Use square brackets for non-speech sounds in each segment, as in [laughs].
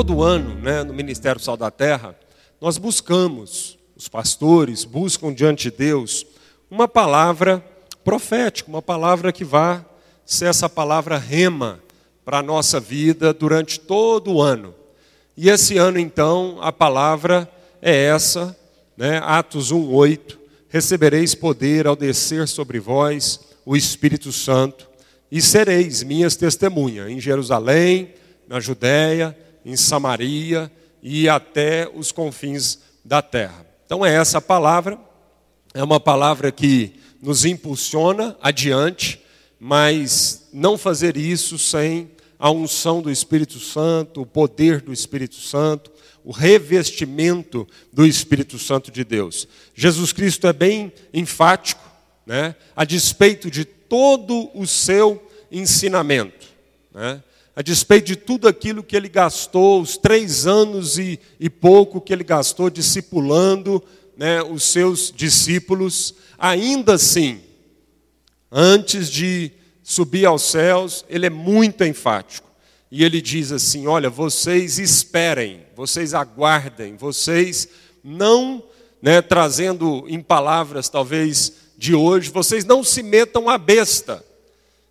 todo ano, né, no Ministério Sal da Terra, nós buscamos, os pastores buscam diante de Deus, uma palavra profética, uma palavra que vá ser essa palavra rema para a nossa vida durante todo o ano. E esse ano, então, a palavra é essa, né, Atos 1,8: Recebereis poder ao descer sobre vós o Espírito Santo, e sereis minhas testemunhas em Jerusalém, na Judéia, em Samaria e até os confins da terra. Então é essa palavra, é uma palavra que nos impulsiona adiante, mas não fazer isso sem a unção do Espírito Santo, o poder do Espírito Santo, o revestimento do Espírito Santo de Deus. Jesus Cristo é bem enfático, né? a despeito de todo o seu ensinamento. Né? A despeito de tudo aquilo que ele gastou, os três anos e, e pouco que ele gastou discipulando né, os seus discípulos, ainda assim, antes de subir aos céus, ele é muito enfático. E ele diz assim: Olha, vocês esperem, vocês aguardem, vocês não, né, trazendo em palavras talvez de hoje, vocês não se metam à besta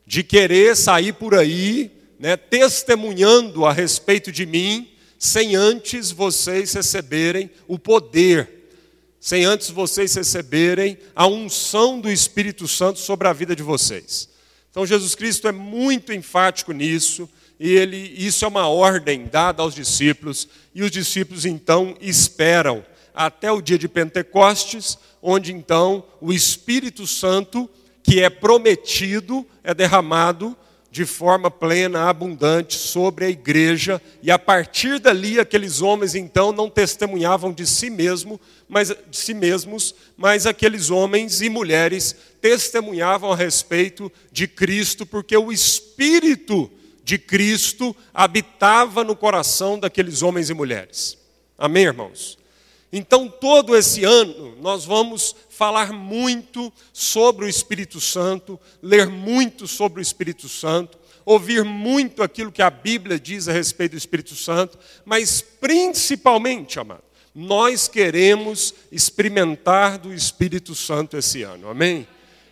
de querer sair por aí né, testemunhando a respeito de mim, sem antes vocês receberem o poder, sem antes vocês receberem a unção do Espírito Santo sobre a vida de vocês. Então Jesus Cristo é muito enfático nisso, e ele, isso é uma ordem dada aos discípulos, e os discípulos então esperam até o dia de Pentecostes, onde então o Espírito Santo, que é prometido, é derramado de forma plena, abundante sobre a igreja, e a partir dali aqueles homens então não testemunhavam de si mesmo, mas de si mesmos, mas aqueles homens e mulheres testemunhavam a respeito de Cristo, porque o espírito de Cristo habitava no coração daqueles homens e mulheres. Amém, irmãos. Então, todo esse ano, nós vamos falar muito sobre o Espírito Santo, ler muito sobre o Espírito Santo, ouvir muito aquilo que a Bíblia diz a respeito do Espírito Santo, mas principalmente, amado, nós queremos experimentar do Espírito Santo esse ano, amém?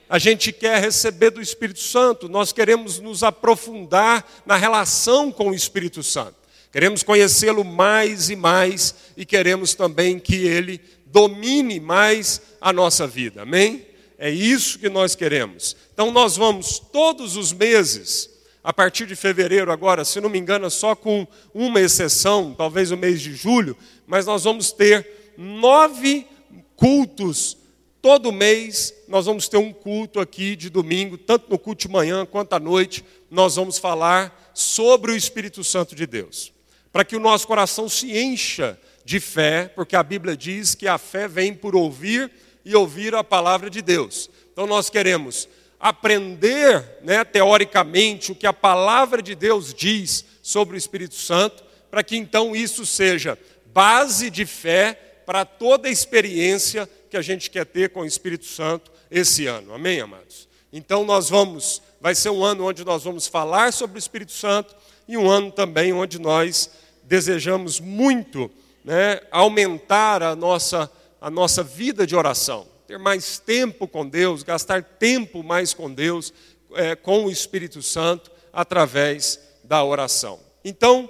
A gente quer receber do Espírito Santo, nós queremos nos aprofundar na relação com o Espírito Santo. Queremos conhecê-lo mais e mais e queremos também que ele domine mais a nossa vida. Amém? É isso que nós queremos. Então nós vamos todos os meses, a partir de fevereiro agora, se não me engano, só com uma exceção, talvez o mês de julho, mas nós vamos ter nove cultos todo mês. Nós vamos ter um culto aqui de domingo, tanto no culto de manhã quanto à noite. Nós vamos falar sobre o Espírito Santo de Deus para que o nosso coração se encha de fé, porque a Bíblia diz que a fé vem por ouvir e ouvir a palavra de Deus. Então nós queremos aprender, né, teoricamente, o que a palavra de Deus diz sobre o Espírito Santo, para que então isso seja base de fé para toda a experiência que a gente quer ter com o Espírito Santo esse ano. Amém, amados? Então nós vamos, vai ser um ano onde nós vamos falar sobre o Espírito Santo e um ano também onde nós desejamos muito né, aumentar a nossa, a nossa vida de oração, ter mais tempo com Deus, gastar tempo mais com Deus, é, com o Espírito Santo, através da oração. Então,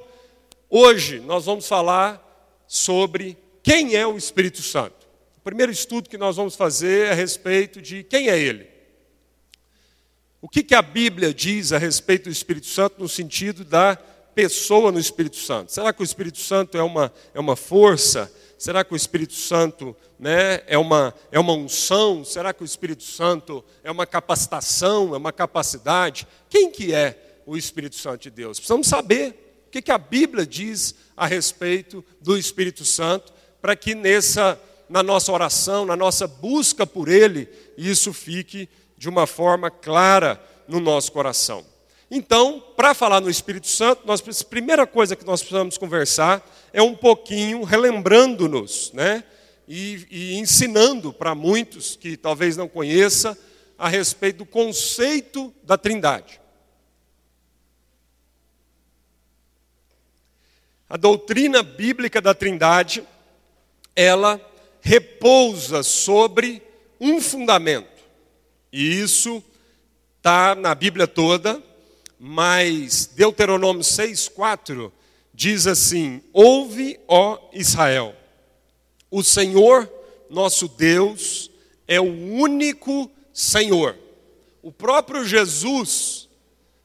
hoje nós vamos falar sobre quem é o Espírito Santo. O primeiro estudo que nós vamos fazer é a respeito de quem é ele. O que, que a Bíblia diz a respeito do Espírito Santo no sentido da pessoa no Espírito Santo? Será que o Espírito Santo é uma, é uma força? Será que o Espírito Santo né, é, uma, é uma unção? Será que o Espírito Santo é uma capacitação, é uma capacidade? Quem que é o Espírito Santo de Deus? Precisamos saber o que, que a Bíblia diz a respeito do Espírito Santo, para que nessa, na nossa oração, na nossa busca por Ele, isso fique de uma forma clara no nosso coração. Então, para falar no Espírito Santo, nós, a primeira coisa que nós precisamos conversar é um pouquinho relembrando-nos, né? E, e ensinando para muitos que talvez não conheça a respeito do conceito da Trindade. A doutrina bíblica da Trindade, ela repousa sobre um fundamento. E isso está na Bíblia toda, mas Deuteronômio 6,4 diz assim: Ouve, ó Israel, o Senhor nosso Deus é o único Senhor. O próprio Jesus,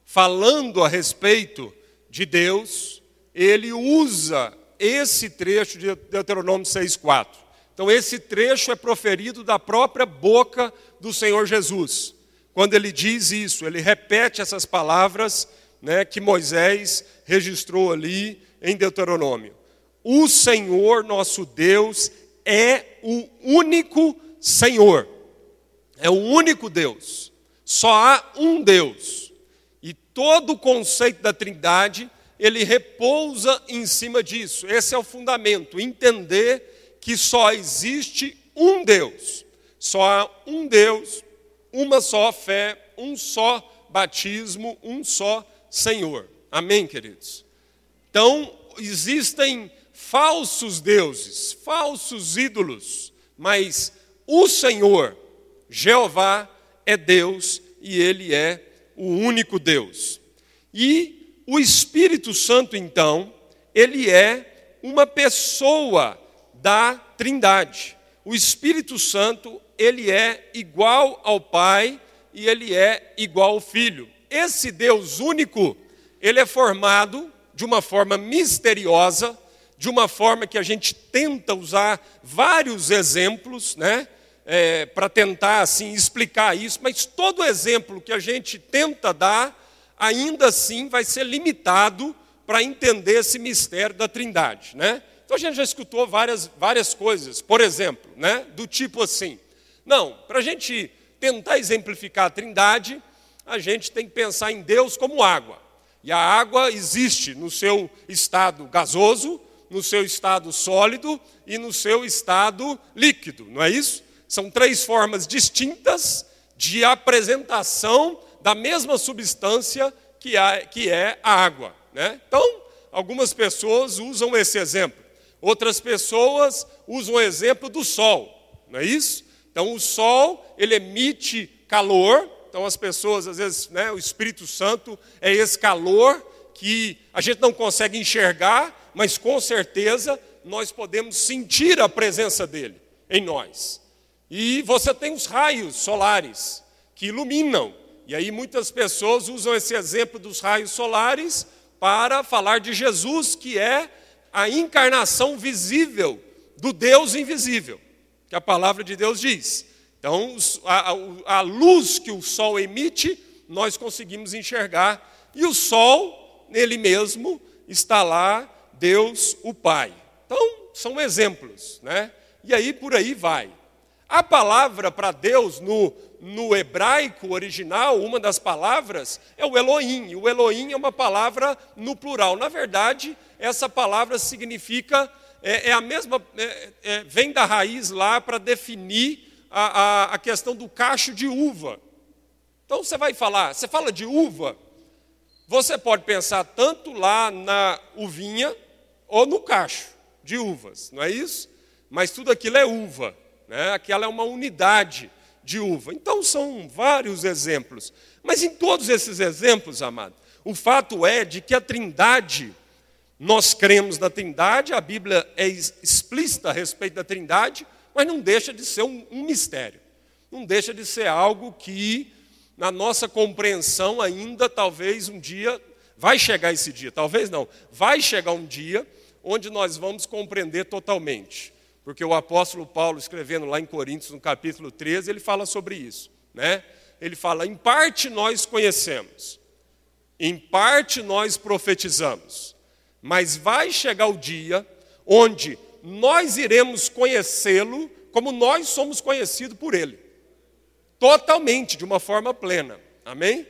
falando a respeito de Deus, ele usa esse trecho de Deuteronômio 6,4. Então, esse trecho é proferido da própria boca do Senhor Jesus. Quando ele diz isso, ele repete essas palavras né, que Moisés registrou ali em Deuteronômio. O Senhor nosso Deus é o único Senhor, é o único Deus. Só há um Deus. E todo o conceito da Trindade, ele repousa em cima disso. Esse é o fundamento, entender que só existe um Deus. Só há um Deus, uma só fé, um só batismo, um só Senhor. Amém, queridos? Então, existem falsos deuses, falsos ídolos, mas o Senhor, Jeová, é Deus e Ele é o único Deus. E o Espírito Santo, então, ele é uma pessoa da Trindade. O Espírito Santo, ele é igual ao Pai e ele é igual ao Filho. Esse Deus único, ele é formado de uma forma misteriosa, de uma forma que a gente tenta usar vários exemplos, né? É, para tentar assim explicar isso, mas todo exemplo que a gente tenta dar, ainda assim vai ser limitado para entender esse mistério da Trindade, né? Então a gente já escutou várias, várias coisas, por exemplo, né? Do tipo assim, não, para a gente tentar exemplificar a Trindade, a gente tem que pensar em Deus como água. E a água existe no seu estado gasoso, no seu estado sólido e no seu estado líquido, não é isso? São três formas distintas de apresentação da mesma substância que é a água. Né? Então, algumas pessoas usam esse exemplo, outras pessoas usam o exemplo do sol, não é isso? Então, o sol, ele emite calor, então as pessoas, às vezes, né, o Espírito Santo é esse calor que a gente não consegue enxergar, mas com certeza nós podemos sentir a presença dele em nós. E você tem os raios solares que iluminam. E aí muitas pessoas usam esse exemplo dos raios solares para falar de Jesus, que é a encarnação visível do Deus invisível, que a palavra de Deus diz. Então, a, a, luz que o sol emite, nós conseguimos enxergar, e o sol, nele mesmo, está lá Deus o Pai. Então, são exemplos, né? E aí por aí vai. A palavra para Deus no, no hebraico original, uma das palavras, é o Elohim. O Elohim é uma palavra no plural. Na verdade, essa palavra significa, é, é a mesma, é, é, vem da raiz lá para definir a, a, a questão do cacho de uva. Então você vai falar, você fala de uva, você pode pensar tanto lá na uvinha ou no cacho de uvas, não é isso? Mas tudo aquilo é uva, né? aquela é uma unidade de uva. Então são vários exemplos. Mas em todos esses exemplos, amado, o fato é de que a Trindade, nós cremos na Trindade, a Bíblia é explícita a respeito da Trindade, mas não deixa de ser um, um mistério. Não deixa de ser algo que, na nossa compreensão, ainda talvez um dia, vai chegar esse dia, talvez não, vai chegar um dia onde nós vamos compreender totalmente. Porque o apóstolo Paulo, escrevendo lá em Coríntios, no capítulo 13, ele fala sobre isso. Né? Ele fala: em parte nós conhecemos, em parte nós profetizamos, mas vai chegar o dia onde nós iremos conhecê-lo como nós somos conhecidos por ele. Totalmente, de uma forma plena. Amém?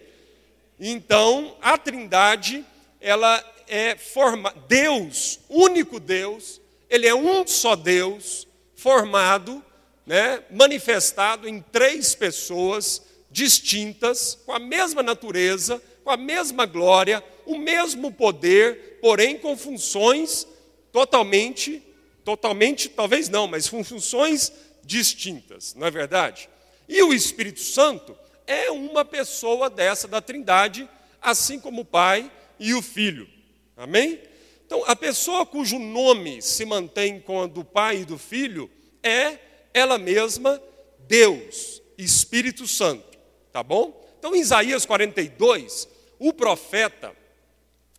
Então, a Trindade, ela é forma Deus, único Deus, ele é um só Deus, formado, né, manifestado em três pessoas distintas, com a mesma natureza, com a mesma glória, o mesmo poder, porém com funções totalmente, totalmente, talvez não, mas com funções distintas, não é verdade? E o Espírito Santo é uma pessoa dessa da Trindade, assim como o Pai e o Filho. Amém? Então, a pessoa cujo nome se mantém com a do Pai e do Filho é ela mesma Deus, Espírito Santo, tá bom? Então, em Isaías 42, o profeta,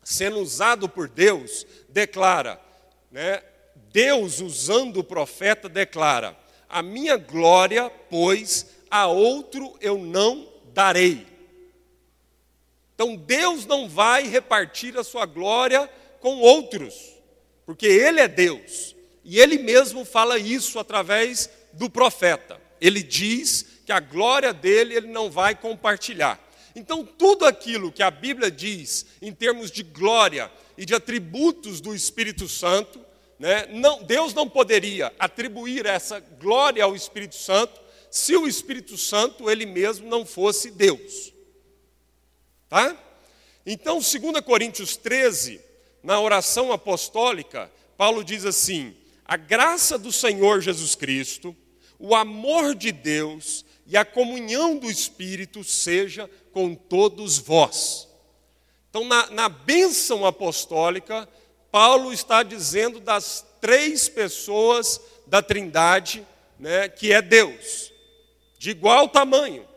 sendo usado por Deus, declara, né? Deus usando o profeta declara: A minha glória, pois, a outro eu não darei. Então Deus não vai repartir a sua glória com outros, porque Ele é Deus. E Ele mesmo fala isso através do profeta. Ele diz que a glória dele ele não vai compartilhar. Então, tudo aquilo que a Bíblia diz em termos de glória e de atributos do Espírito Santo, né, não, Deus não poderia atribuir essa glória ao Espírito Santo se o Espírito Santo ele mesmo não fosse Deus. Tá? Então, 2 Coríntios 13, na oração apostólica, Paulo diz assim: a graça do Senhor Jesus Cristo, o amor de Deus e a comunhão do Espírito seja com todos vós. Então, na, na bênção apostólica, Paulo está dizendo das três pessoas da Trindade, né, que é Deus de igual tamanho.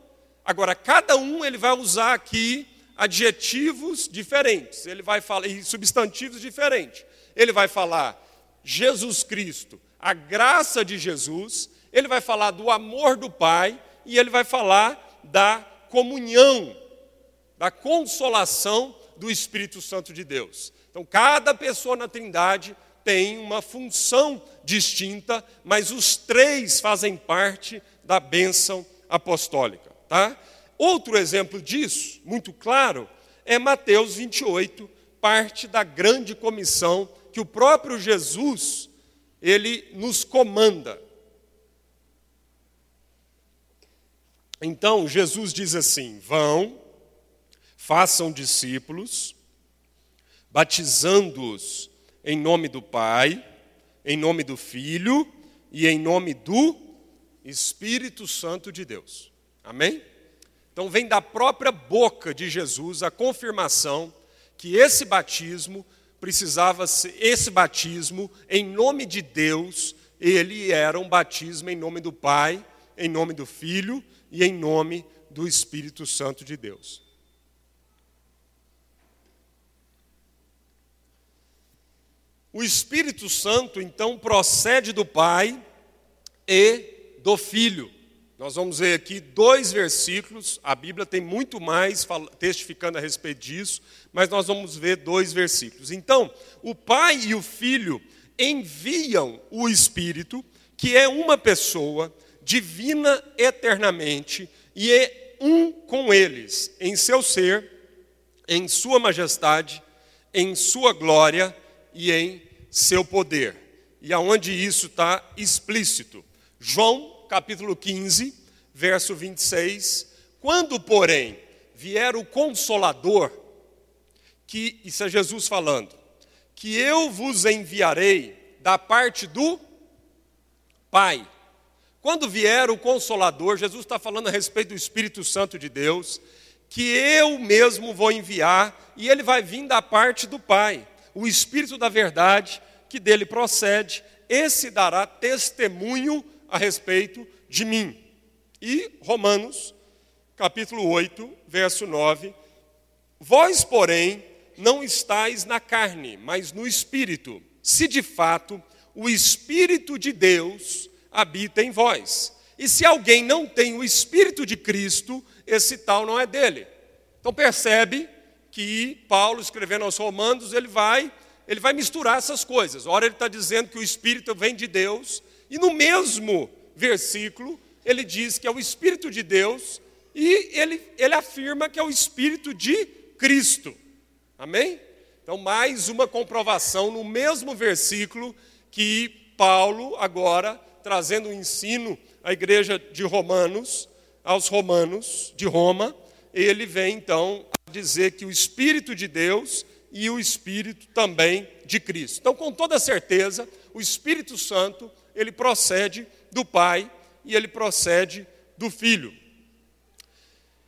Agora, cada um ele vai usar aqui adjetivos diferentes, ele vai falar e substantivos diferentes. Ele vai falar Jesus Cristo, a graça de Jesus, ele vai falar do amor do Pai e ele vai falar da comunhão, da consolação do Espírito Santo de Deus. Então, cada pessoa na Trindade tem uma função distinta, mas os três fazem parte da bênção apostólica. Tá? Outro exemplo disso, muito claro, é Mateus 28, parte da grande comissão que o próprio Jesus ele nos comanda. Então, Jesus diz assim: Vão, façam discípulos, batizando-os em nome do Pai, em nome do Filho e em nome do Espírito Santo de Deus. Amém? Então vem da própria boca de Jesus a confirmação que esse batismo precisava ser, esse batismo em nome de Deus, ele era um batismo em nome do Pai, em nome do Filho e em nome do Espírito Santo de Deus. O Espírito Santo então procede do Pai e do Filho. Nós vamos ver aqui dois versículos, a Bíblia tem muito mais testificando a respeito disso, mas nós vamos ver dois versículos. Então, o Pai e o Filho enviam o Espírito, que é uma pessoa divina eternamente e é um com eles, em seu ser, em sua majestade, em sua glória e em seu poder. E aonde isso está explícito. João capítulo 15, verso 26. Quando, porém, vier o Consolador, que, isso é Jesus falando, que eu vos enviarei da parte do Pai. Quando vier o Consolador, Jesus está falando a respeito do Espírito Santo de Deus, que eu mesmo vou enviar, e ele vai vir da parte do Pai, o Espírito da verdade, que dele procede, esse dará testemunho a respeito de mim. E Romanos, capítulo 8, verso 9: Vós, porém, não estáis na carne, mas no espírito, se de fato o espírito de Deus habita em vós. E se alguém não tem o espírito de Cristo, esse tal não é dele. Então percebe que Paulo escrevendo aos Romanos, ele vai, ele vai misturar essas coisas. Ora ele está dizendo que o espírito vem de Deus, e no mesmo versículo, ele diz que é o Espírito de Deus e ele, ele afirma que é o Espírito de Cristo. Amém? Então, mais uma comprovação no mesmo versículo que Paulo, agora, trazendo o ensino à igreja de Romanos, aos romanos de Roma, ele vem então dizer que o Espírito de Deus e o Espírito também de Cristo. Então, com toda certeza, o Espírito Santo, ele procede do Pai e ele procede do Filho.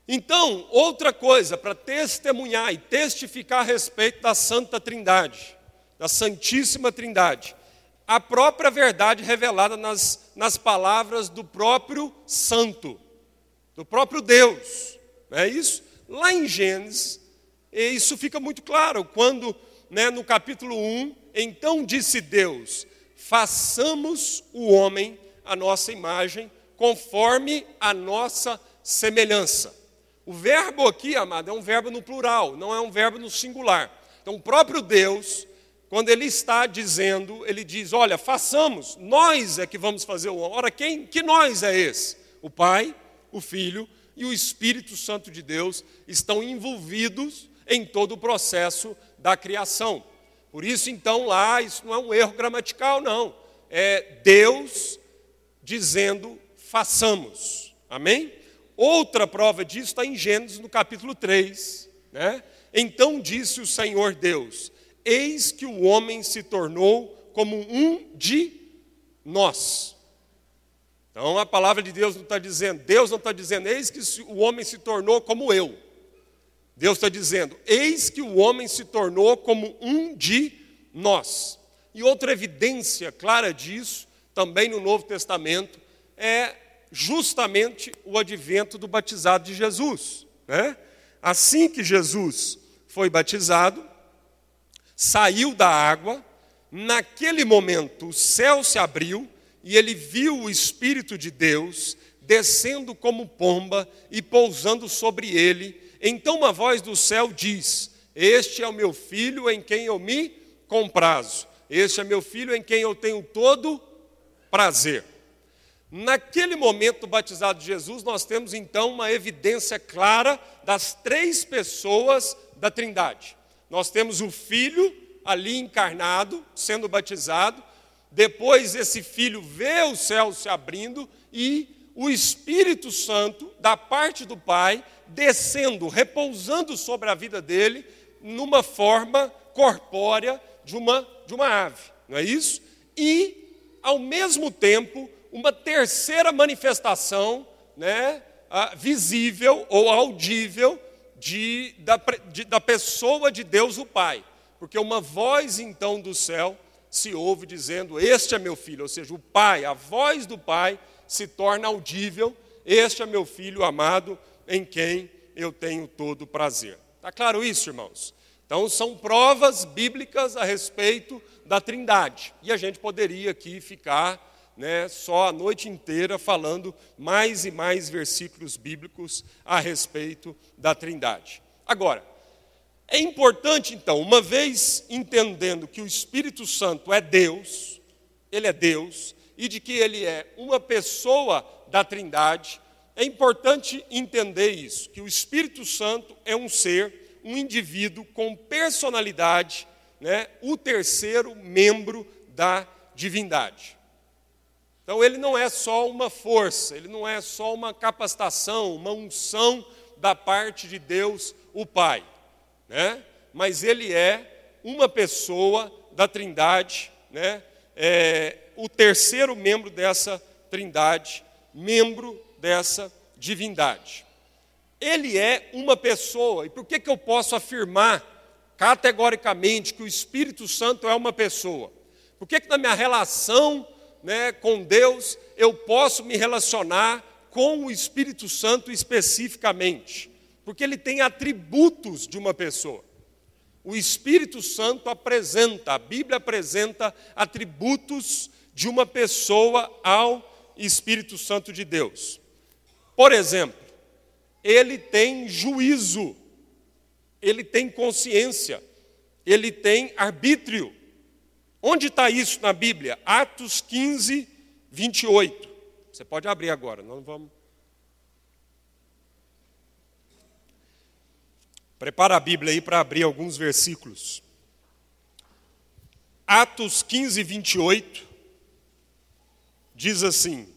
Então, outra coisa para testemunhar e testificar a respeito da Santa Trindade, da Santíssima Trindade, a própria verdade revelada nas, nas palavras do próprio Santo, do próprio Deus, não é isso? Lá em Gênesis, isso fica muito claro, quando né, no capítulo 1, então disse Deus: façamos o homem a nossa imagem, conforme a nossa semelhança. O verbo aqui, amado, é um verbo no plural, não é um verbo no singular. Então, o próprio Deus, quando ele está dizendo, ele diz: Olha, façamos, nós é que vamos fazer o homem. Ora, quem, que nós é esse? O Pai, o Filho e o Espírito Santo de Deus estão envolvidos em todo o processo da criação. Por isso, então, lá, isso não é um erro gramatical, não. É Deus dizendo, façamos. Amém? Outra prova disso está em Gênesis, no capítulo 3. Né? Então disse o Senhor Deus: Eis que o homem se tornou como um de nós. Então a palavra de Deus não está dizendo, Deus não está dizendo, eis que o homem se tornou como eu. Deus está dizendo: eis que o homem se tornou como um de nós. E outra evidência clara disso, também no Novo Testamento, é justamente o advento do batizado de Jesus. Né? Assim que Jesus foi batizado, saiu da água, naquele momento o céu se abriu e ele viu o Espírito de Deus descendo como pomba e pousando sobre ele então uma voz do céu diz: Este é o meu filho em quem eu me comprazo. Este é meu filho em quem eu tenho todo prazer. Naquele momento do batizado de Jesus, nós temos então uma evidência clara das três pessoas da Trindade. Nós temos o Filho ali encarnado, sendo batizado, depois esse Filho vê o céu se abrindo e o Espírito Santo, da parte do Pai, descendo, repousando sobre a vida dele, numa forma corpórea de uma, de uma ave, não é isso? E, ao mesmo tempo, uma terceira manifestação né, visível ou audível de, da, de, da pessoa de Deus o Pai. Porque uma voz então do céu se ouve dizendo: Este é meu filho, ou seja, o Pai, a voz do Pai se torna audível: Este é meu filho amado, em quem eu tenho todo prazer. Está claro isso, irmãos? Então, são provas bíblicas a respeito da Trindade. E a gente poderia aqui ficar né, só a noite inteira falando mais e mais versículos bíblicos a respeito da Trindade. Agora, é importante então, uma vez entendendo que o Espírito Santo é Deus, ele é Deus, e de que ele é uma pessoa da Trindade, é importante entender isso, que o Espírito Santo é um ser, um indivíduo com personalidade, né, o terceiro membro da divindade. Então ele não é só uma força, ele não é só uma capacitação, uma unção da parte de Deus, o Pai, né? Mas ele é uma pessoa da Trindade, né? É, o terceiro membro dessa Trindade, membro dessa divindade. Ele é uma pessoa, e por que, que eu posso afirmar categoricamente que o Espírito Santo é uma pessoa? Por que, que na minha relação né, com Deus eu posso me relacionar com o Espírito Santo especificamente? Porque ele tem atributos de uma pessoa. O Espírito Santo apresenta, a Bíblia apresenta atributos de uma pessoa ao Espírito Santo de Deus. Por exemplo, ele tem juízo, ele tem consciência, ele tem arbítrio. Onde está isso na Bíblia? Atos 15, 28. Você pode abrir agora, não vamos. Prepara a Bíblia aí para abrir alguns versículos. Atos 15, 28 diz assim: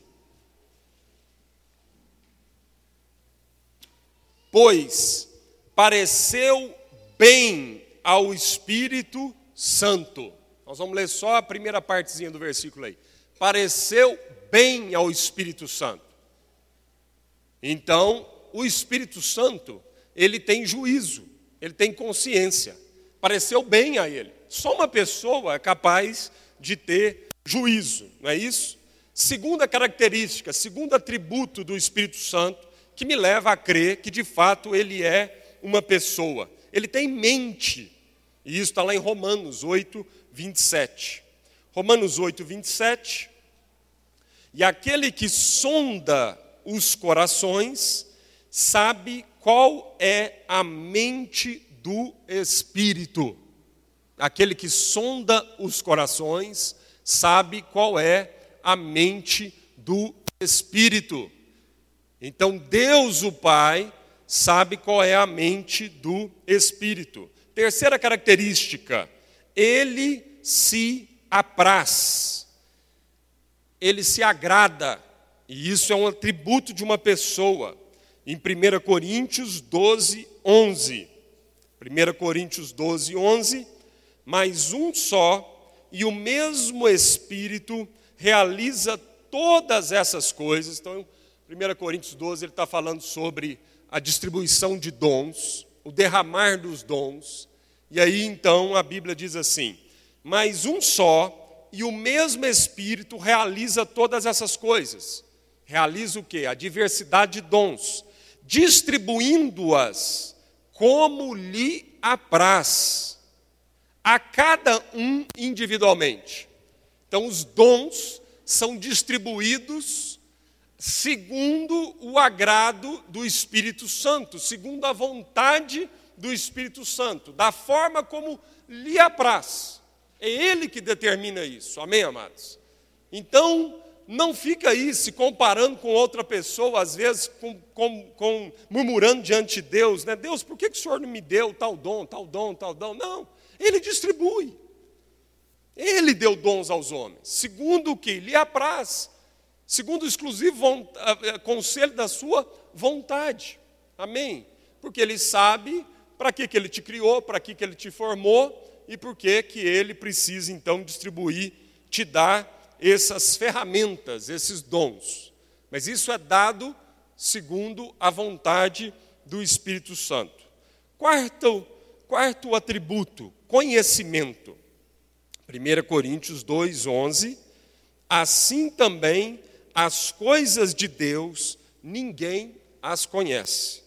Pois pareceu bem ao Espírito Santo. Nós vamos ler só a primeira partezinha do versículo aí. Pareceu bem ao Espírito Santo. Então, o Espírito Santo, ele tem juízo, ele tem consciência. Pareceu bem a ele. Só uma pessoa é capaz de ter juízo, não é isso? Segunda característica, segundo atributo do Espírito Santo, que me leva a crer que de fato ele é uma pessoa. Ele tem mente. E isso está lá em Romanos 8, 27. Romanos 8, 27. E aquele que sonda os corações sabe qual é a mente do Espírito. Aquele que sonda os corações sabe qual é a mente do Espírito. Então, Deus o Pai sabe qual é a mente do Espírito. Terceira característica, ele se apraz, ele se agrada, e isso é um atributo de uma pessoa. Em 1 Coríntios 12, 11. 1 Coríntios 12, 11. Mas um só e o mesmo Espírito realiza todas essas coisas. Então, 1 Coríntios 12, ele está falando sobre a distribuição de dons, o derramar dos dons. E aí então a Bíblia diz assim: Mas um só e o mesmo Espírito realiza todas essas coisas. Realiza o que? A diversidade de dons, distribuindo-as como lhe apraz, a cada um individualmente. Então, os dons são distribuídos segundo o agrado do Espírito Santo, segundo a vontade do Espírito Santo, da forma como lhe apraz. É Ele que determina isso, amém, amados? Então, não fica aí se comparando com outra pessoa, às vezes com, com, com, murmurando diante de Deus, né? Deus, por que, que o Senhor não me deu tal dom, tal dom, tal dom? Não, Ele distribui. Ele deu dons aos homens, segundo o que lhe apraz, segundo o exclusivo conselho da sua vontade. Amém? Porque Ele sabe para que, que Ele te criou, para que, que Ele te formou e por que, que Ele precisa então distribuir, te dar essas ferramentas, esses dons. Mas isso é dado segundo a vontade do Espírito Santo. Quarto, quarto atributo, conhecimento. 1 Coríntios 2, 11. Assim também as coisas de Deus ninguém as conhece,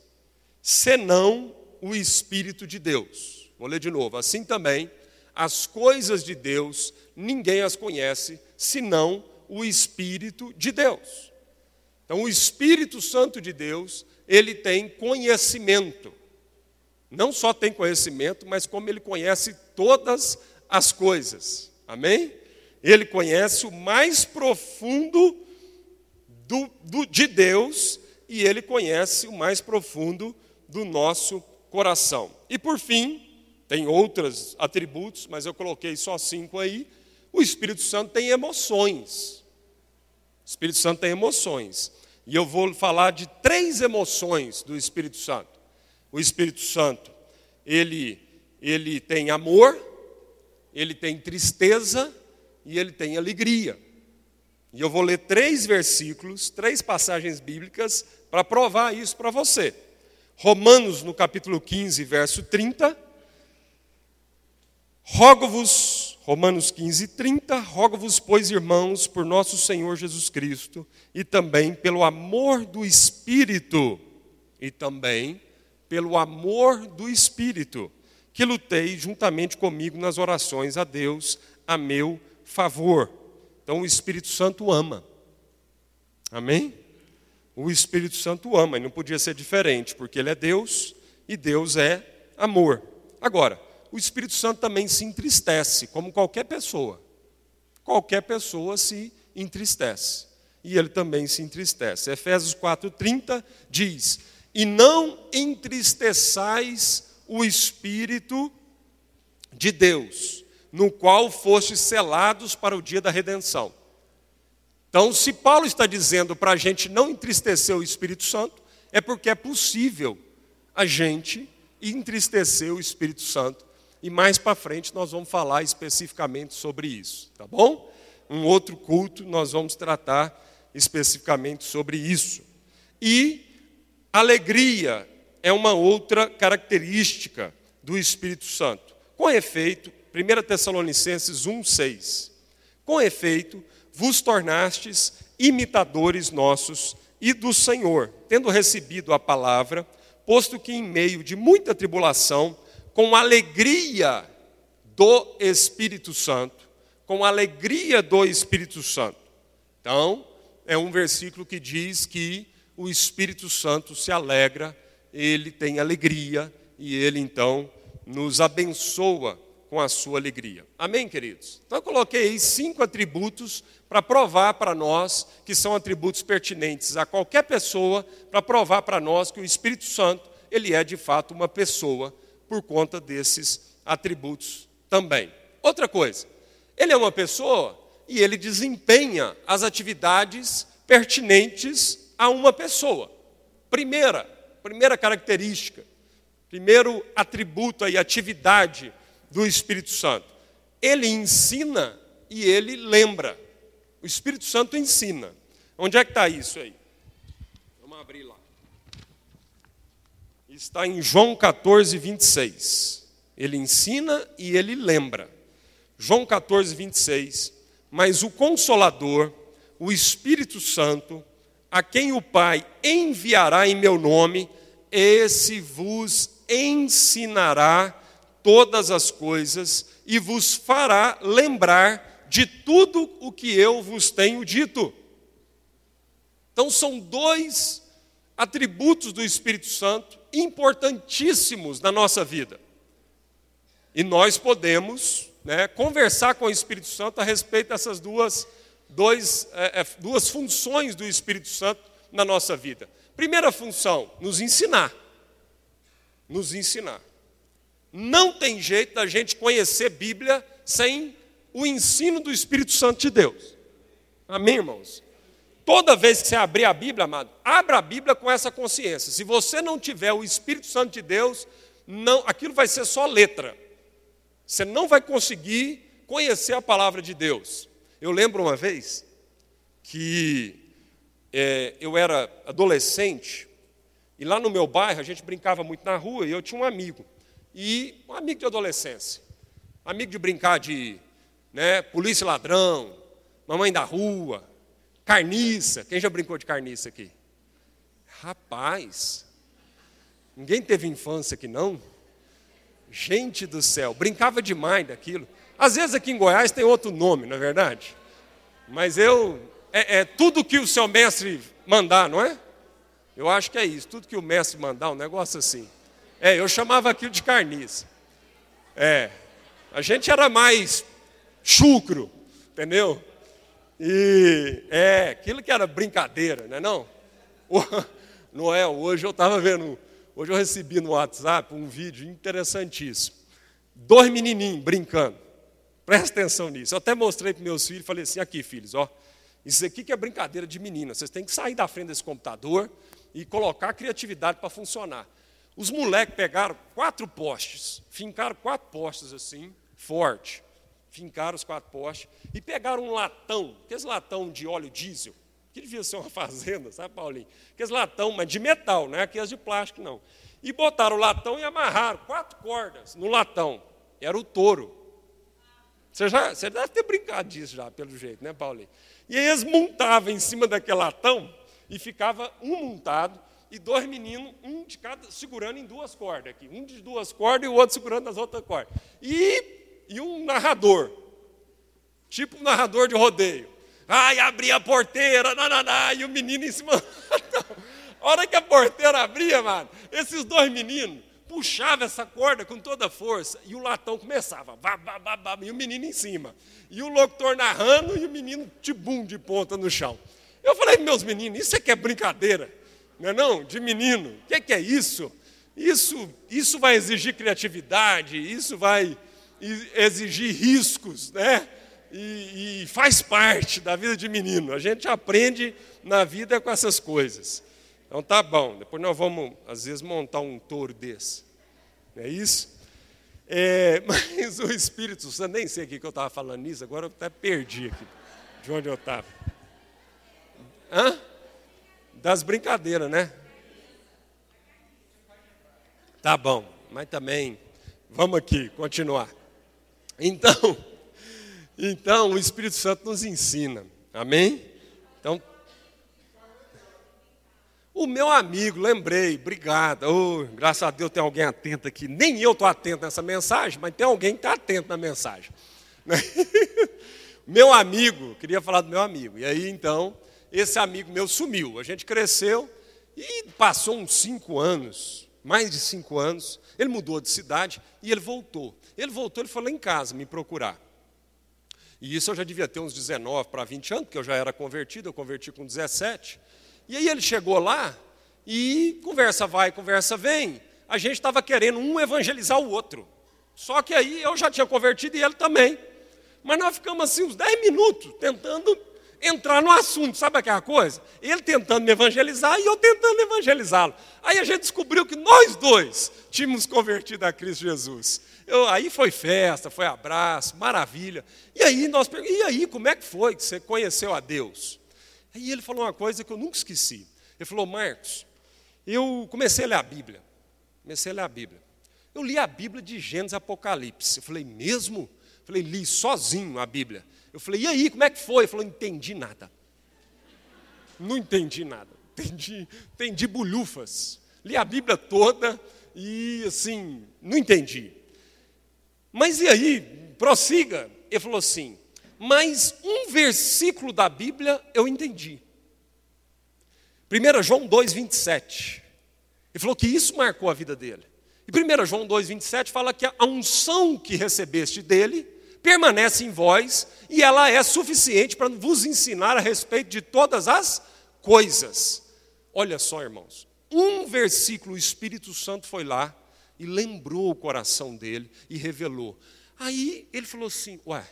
senão o Espírito de Deus. Vou ler de novo. Assim também as coisas de Deus ninguém as conhece, senão o Espírito de Deus. Então, o Espírito Santo de Deus, ele tem conhecimento. Não só tem conhecimento, mas como ele conhece todas as coisas. Amém? Ele conhece o mais profundo do, do, de Deus e ele conhece o mais profundo do nosso coração. E por fim, tem outros atributos, mas eu coloquei só cinco aí. O Espírito Santo tem emoções. O Espírito Santo tem emoções. E eu vou falar de três emoções do Espírito Santo. O Espírito Santo, ele, ele tem amor, ele tem tristeza e ele tem alegria. E eu vou ler três versículos, três passagens bíblicas para provar isso para você. Romanos, no capítulo 15, verso 30. Rogo-vos Romanos 15, 30, rogo-vos, pois, irmãos, por nosso Senhor Jesus Cristo, e também pelo amor do Espírito, e também pelo amor do Espírito, que lutei juntamente comigo nas orações a Deus a meu favor. Então o Espírito Santo ama. Amém? O Espírito Santo ama, e não podia ser diferente, porque ele é Deus e Deus é amor. Agora, o Espírito Santo também se entristece, como qualquer pessoa. Qualquer pessoa se entristece. E ele também se entristece. Efésios 4,30 diz: E não entristeçais o Espírito de Deus, no qual fostes selados para o dia da redenção. Então, se Paulo está dizendo para a gente não entristecer o Espírito Santo, é porque é possível a gente entristecer o Espírito Santo e mais para frente nós vamos falar especificamente sobre isso, tá bom? Um outro culto nós vamos tratar especificamente sobre isso. E alegria é uma outra característica do Espírito Santo. Com efeito, 1 Tessalonicenses 1,6. Com efeito, vos tornastes imitadores nossos e do Senhor, tendo recebido a palavra, posto que em meio de muita tribulação, com alegria do Espírito Santo, com alegria do Espírito Santo. Então, é um versículo que diz que o Espírito Santo se alegra, ele tem alegria e ele então nos abençoa com a sua alegria. Amém, queridos? Então eu coloquei aí cinco atributos para provar para nós que são atributos pertinentes a qualquer pessoa, para provar para nós que o Espírito Santo, ele é de fato uma pessoa por conta desses atributos também. Outra coisa, ele é uma pessoa e ele desempenha as atividades pertinentes a uma pessoa. Primeira, primeira característica, primeiro atributo e atividade do Espírito Santo. Ele ensina e ele lembra. O Espírito Santo ensina. Onde é que está isso aí? Vamos abrir lá. Está em João 14, 26. Ele ensina e ele lembra. João 14, 26. Mas o Consolador, o Espírito Santo, a quem o Pai enviará em meu nome, esse vos ensinará todas as coisas e vos fará lembrar de tudo o que eu vos tenho dito. Então, são dois atributos do Espírito Santo importantíssimos na nossa vida. E nós podemos né, conversar com o Espírito Santo a respeito dessas duas, dois, é, é, duas funções do Espírito Santo na nossa vida. Primeira função, nos ensinar. Nos ensinar. Não tem jeito da gente conhecer Bíblia sem o ensino do Espírito Santo de Deus. Amém, irmãos? Toda vez que você abrir a Bíblia, amado, abra a Bíblia com essa consciência. Se você não tiver o Espírito Santo de Deus, não, aquilo vai ser só letra. Você não vai conseguir conhecer a palavra de Deus. Eu lembro uma vez que é, eu era adolescente e lá no meu bairro a gente brincava muito na rua e eu tinha um amigo e um amigo de adolescência. Amigo de brincar de né, polícia ladrão, mamãe da rua, carniça. Quem já brincou de carniça aqui? Rapaz, ninguém teve infância aqui não? Gente do céu, brincava demais daquilo. Às vezes aqui em Goiás tem outro nome, não é verdade? Mas eu, é, é tudo que o seu mestre mandar, não é? Eu acho que é isso, tudo que o mestre mandar, um negócio assim. É, eu chamava aquilo de carniça. É, a gente era mais chucro, entendeu? E é, aquilo que era brincadeira, não é não? [laughs] Noel, hoje eu estava vendo, hoje eu recebi no WhatsApp um vídeo interessantíssimo. Dois menininhos brincando. Presta atenção nisso. Eu até mostrei para meus filhos falei assim: aqui, filhos, ó, isso aqui que é brincadeira de menina. Vocês têm que sair da frente desse computador e colocar a criatividade para funcionar. Os moleques pegaram quatro postes, fincaram quatro postes assim, forte. Fincaram os quatro postes e pegaram um latão, aqueles latão de óleo diesel, que devia ser uma [laughs] fazenda, sabe, Paulinho? Aqueles latão, mas de metal, não é aqueles de plástico, não. E botaram o latão e amarraram quatro cordas no latão. Era o touro. Você, já, você deve ter brincado disso já, pelo jeito, né, Paulinho? E aí eles montavam em cima daquele latão e ficava um montado e dois meninos, um de cada, segurando em duas cordas aqui. Um de duas cordas e o outro segurando as outras cordas. E, e um narrador, tipo um narrador de rodeio. Ai, abri a porteira, nananá, e o menino em cima. a hora que a porteira abria, mano, esses dois meninos puxavam essa corda com toda força e o latão começava, bah, bah, bah, e o menino em cima. E o locutor narrando e o menino de bum de ponta no chão. Eu falei, meus meninos, isso aqui é brincadeira não é não? De menino. O que é, que é isso? Isso, isso vai exigir criatividade, isso vai exigir riscos, né? E, e, faz parte da vida de menino. A gente aprende na vida com essas coisas. Então tá bom. Depois nós vamos, às vezes, montar um touro desse. Não é isso? É, [laughs] mas o Espírito Santo, nem sei o que eu estava falando nisso, agora eu até perdi aqui de onde eu estava. Hã? Das brincadeiras, né? Tá bom, mas também, vamos aqui, continuar. Então, [laughs] então o Espírito Santo nos ensina, amém? Então, o meu amigo, lembrei, obrigado. Oh, graças a Deus tem alguém atento aqui. Nem eu estou atento nessa mensagem, mas tem alguém que está atento na mensagem. [laughs] meu amigo, queria falar do meu amigo. E aí então, esse amigo meu sumiu. A gente cresceu e passou uns cinco anos, mais de cinco anos. Ele mudou de cidade e ele voltou. Ele voltou, ele foi lá em casa me procurar. E isso eu já devia ter uns 19 para 20 anos, porque eu já era convertido, eu converti com 17. E aí ele chegou lá e conversa vai, conversa vem. A gente estava querendo um evangelizar o outro. Só que aí eu já tinha convertido e ele também. Mas nós ficamos assim uns 10 minutos tentando entrar no assunto, sabe aquela coisa? Ele tentando me evangelizar e eu tentando evangelizá-lo. Aí a gente descobriu que nós dois tínhamos convertido a Cristo Jesus. Eu, aí foi festa, foi abraço, maravilha. E aí nós e aí como é que foi que você conheceu a Deus? Aí ele falou uma coisa que eu nunca esqueci. Ele falou, Marcos, eu comecei a ler a Bíblia. Comecei a ler a Bíblia. Eu li a Bíblia de Gênesis Apocalipse. Eu falei, mesmo? Eu falei, li sozinho a Bíblia. Eu falei, e aí, como é que foi? Ele falou, entendi nada. Não entendi nada. Entendi, entendi bulhufas. Li a Bíblia toda e, assim, não entendi. Mas e aí, prossiga. Ele falou assim, mas um versículo da Bíblia eu entendi. 1 João 2, 27. Ele falou que isso marcou a vida dele. E 1 João 2, 27 fala que a unção que recebeste dele permanece em vós e ela é suficiente para vos ensinar a respeito de todas as coisas. Olha só, irmãos, um versículo o Espírito Santo foi lá e lembrou o coração dele e revelou. Aí ele falou assim: Ué,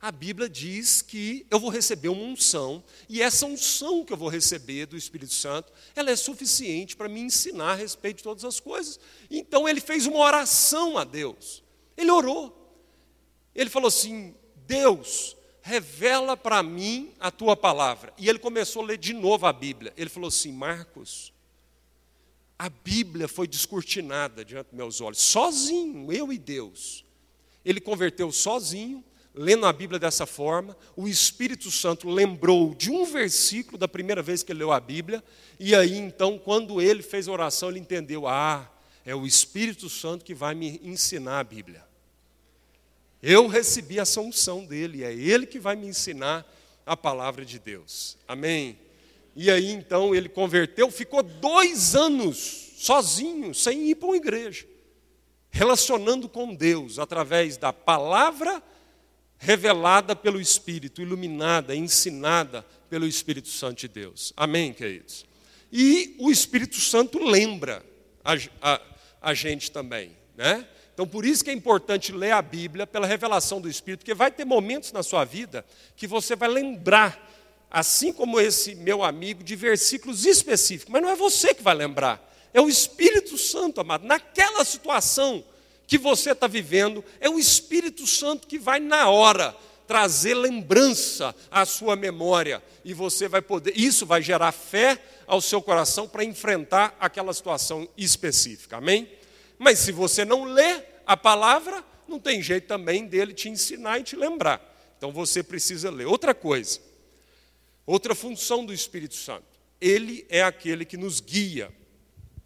a Bíblia diz que eu vou receber uma unção, e essa unção que eu vou receber do Espírito Santo, ela é suficiente para me ensinar a respeito de todas as coisas. Então ele fez uma oração a Deus. Ele orou. Ele falou assim: Deus, revela para mim a tua palavra. E ele começou a ler de novo a Bíblia. Ele falou assim: Marcos, a Bíblia foi descortinada diante dos meus olhos, sozinho, eu e Deus. Ele converteu sozinho, lendo a Bíblia dessa forma. O Espírito Santo lembrou de um versículo da primeira vez que ele leu a Bíblia. E aí, então, quando ele fez a oração, ele entendeu: ah, é o Espírito Santo que vai me ensinar a Bíblia. Eu recebi essa unção dele, é ele que vai me ensinar a palavra de Deus. Amém? E aí então ele converteu, ficou dois anos sozinho, sem ir para uma igreja, relacionando com Deus através da palavra revelada pelo Espírito, iluminada, ensinada pelo Espírito Santo de Deus. Amém, queridos? E o Espírito Santo lembra a, a, a gente também, né? Então, por isso que é importante ler a Bíblia pela revelação do Espírito, porque vai ter momentos na sua vida que você vai lembrar, assim como esse meu amigo, de versículos específicos, mas não é você que vai lembrar, é o Espírito Santo, amado. Naquela situação que você está vivendo, é o Espírito Santo que vai, na hora, trazer lembrança à sua memória, e você vai poder, isso vai gerar fé ao seu coração para enfrentar aquela situação específica, amém? Mas se você não lê a palavra, não tem jeito também dele te ensinar e te lembrar. Então você precisa ler. Outra coisa, outra função do Espírito Santo, ele é aquele que nos guia.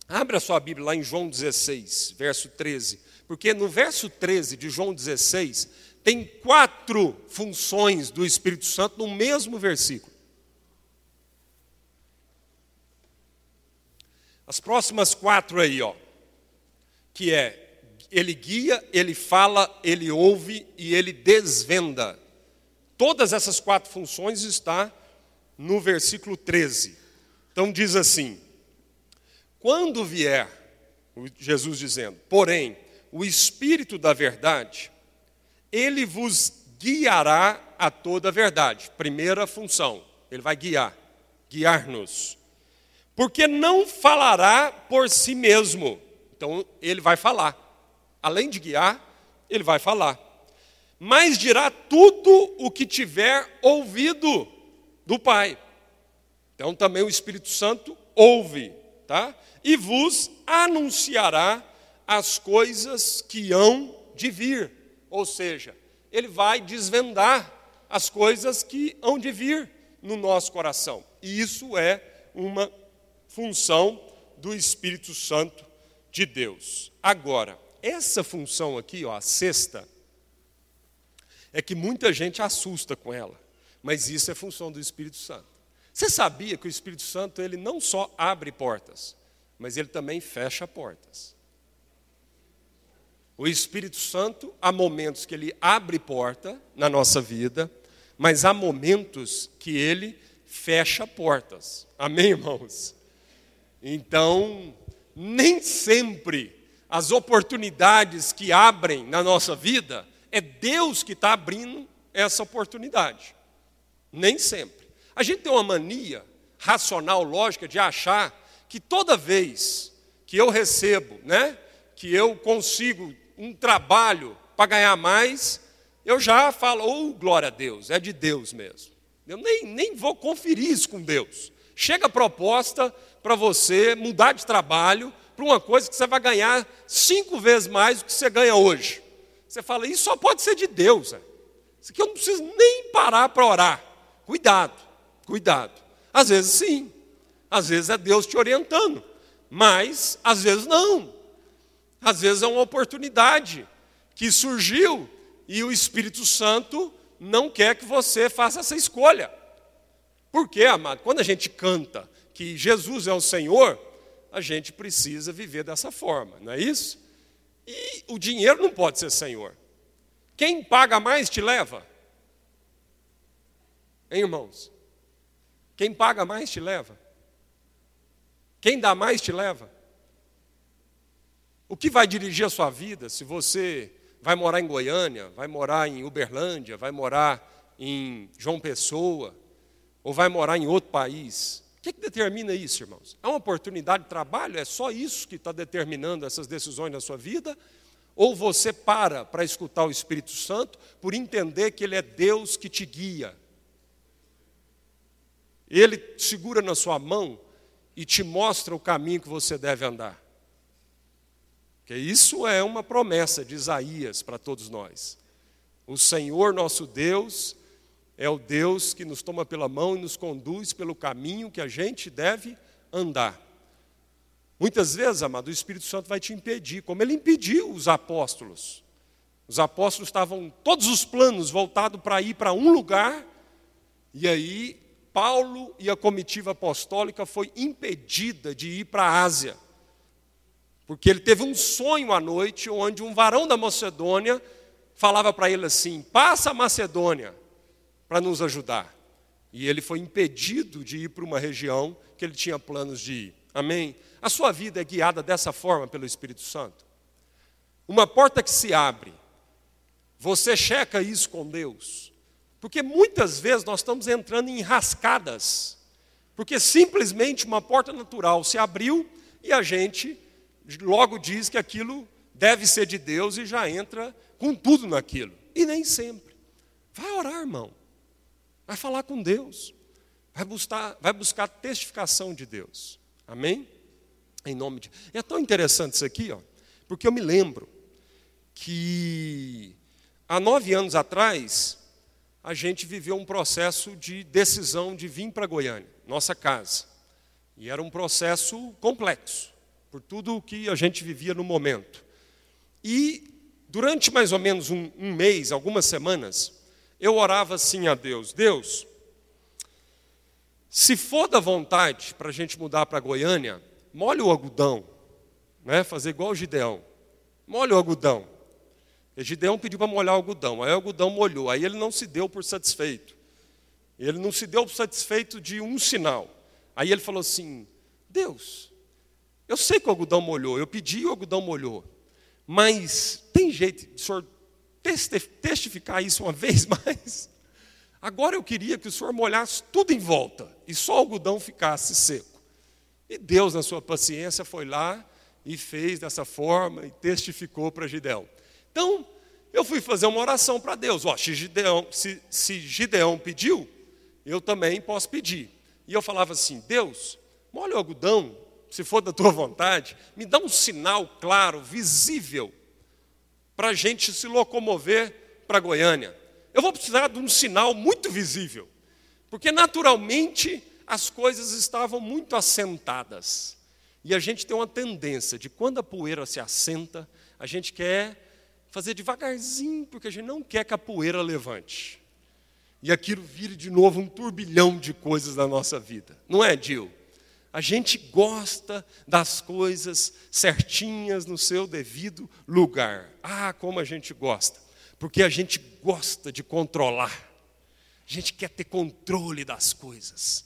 Abra sua Bíblia lá em João 16, verso 13, porque no verso 13 de João 16 tem quatro funções do Espírito Santo no mesmo versículo. As próximas quatro aí, ó que é ele guia, ele fala, ele ouve e ele desvenda. Todas essas quatro funções está no versículo 13. Então diz assim: Quando vier, Jesus dizendo, porém, o Espírito da verdade, ele vos guiará a toda a verdade. Primeira função, ele vai guiar, guiar-nos. Porque não falará por si mesmo, então ele vai falar. Além de guiar, ele vai falar. Mas dirá tudo o que tiver ouvido do Pai. Então também o Espírito Santo ouve, tá? E vos anunciará as coisas que hão de vir. Ou seja, ele vai desvendar as coisas que hão de vir no nosso coração. E isso é uma função do Espírito Santo de Deus. Agora, essa função aqui, ó, a sexta, é que muita gente assusta com ela, mas isso é função do Espírito Santo. Você sabia que o Espírito Santo ele não só abre portas, mas ele também fecha portas. O Espírito Santo, há momentos que ele abre porta na nossa vida, mas há momentos que ele fecha portas. Amém, irmãos? Então, nem sempre as oportunidades que abrem na nossa vida, é Deus que está abrindo essa oportunidade. Nem sempre. A gente tem uma mania racional, lógica, de achar que toda vez que eu recebo, né, que eu consigo um trabalho para ganhar mais, eu já falo, oh, glória a Deus, é de Deus mesmo. Eu nem, nem vou conferir isso com Deus. Chega a proposta para você mudar de trabalho, para uma coisa que você vai ganhar cinco vezes mais do que você ganha hoje. Você fala, isso só pode ser de Deus. É. Isso aqui eu não preciso nem parar para orar. Cuidado, cuidado. Às vezes sim, às vezes é Deus te orientando, mas às vezes não. Às vezes é uma oportunidade que surgiu e o Espírito Santo não quer que você faça essa escolha. Por quê, amado? Quando a gente canta que Jesus é o Senhor, a gente precisa viver dessa forma, não é isso? E o dinheiro não pode ser senhor. Quem paga mais te leva. Hein, irmãos? Quem paga mais te leva. Quem dá mais te leva. O que vai dirigir a sua vida se você vai morar em Goiânia, vai morar em Uberlândia, vai morar em João Pessoa, ou vai morar em outro país? O que, que determina isso, irmãos? É uma oportunidade de trabalho? É só isso que está determinando essas decisões na sua vida? Ou você para para escutar o Espírito Santo por entender que Ele é Deus que te guia? Ele segura na sua mão e te mostra o caminho que você deve andar. Que isso é uma promessa de Isaías para todos nós. O Senhor nosso Deus é o Deus que nos toma pela mão e nos conduz pelo caminho que a gente deve andar. Muitas vezes, amado, o Espírito Santo vai te impedir, como ele impediu os apóstolos. Os apóstolos estavam todos os planos voltados para ir para um lugar, e aí Paulo e a comitiva apostólica foi impedida de ir para a Ásia. Porque ele teve um sonho à noite onde um varão da Macedônia falava para ele assim: "Passa a Macedônia" para nos ajudar. E ele foi impedido de ir para uma região que ele tinha planos de ir. Amém? A sua vida é guiada dessa forma pelo Espírito Santo. Uma porta que se abre, você checa isso com Deus. Porque muitas vezes nós estamos entrando em rascadas. Porque simplesmente uma porta natural se abriu e a gente logo diz que aquilo deve ser de Deus e já entra com tudo naquilo. E nem sempre. Vai orar, irmão. Vai falar com Deus. Vai buscar, vai buscar testificação de Deus. Amém? Em nome de. E é tão interessante isso aqui, ó, porque eu me lembro que há nove anos atrás a gente viveu um processo de decisão de vir para Goiânia, nossa casa. E era um processo complexo, por tudo o que a gente vivia no momento. E durante mais ou menos um, um mês, algumas semanas, eu orava assim a Deus: Deus, se for da vontade para a gente mudar para Goiânia, molhe o algodão, né? fazer igual o Gideão. Molhe o algodão. E Gideão pediu para molhar o algodão, aí o algodão molhou, aí ele não se deu por satisfeito. Ele não se deu por satisfeito de um sinal. Aí ele falou assim: Deus, eu sei que o algodão molhou, eu pedi e o algodão molhou, mas tem jeito o senhor testificar isso uma [laughs] vez mais. Agora eu queria que o senhor molhasse tudo em volta e só o algodão ficasse seco. E Deus, na sua paciência, foi lá e fez dessa forma e testificou para Gideão. Então, eu fui fazer uma oração para Deus. Ó, se, Gideão, se, se Gideão pediu, eu também posso pedir. E eu falava assim: Deus, molha o algodão, se for da tua vontade, me dá um sinal claro, visível, para a gente se locomover para Goiânia. Eu vou precisar de um sinal muito visível, porque naturalmente as coisas estavam muito assentadas. E a gente tem uma tendência de quando a poeira se assenta, a gente quer fazer devagarzinho, porque a gente não quer que a poeira levante. E aquilo vire de novo um turbilhão de coisas na nossa vida. Não é, Dil? A gente gosta das coisas certinhas no seu devido lugar. Ah, como a gente gosta. Porque a gente gosta de controlar. A gente quer ter controle das coisas.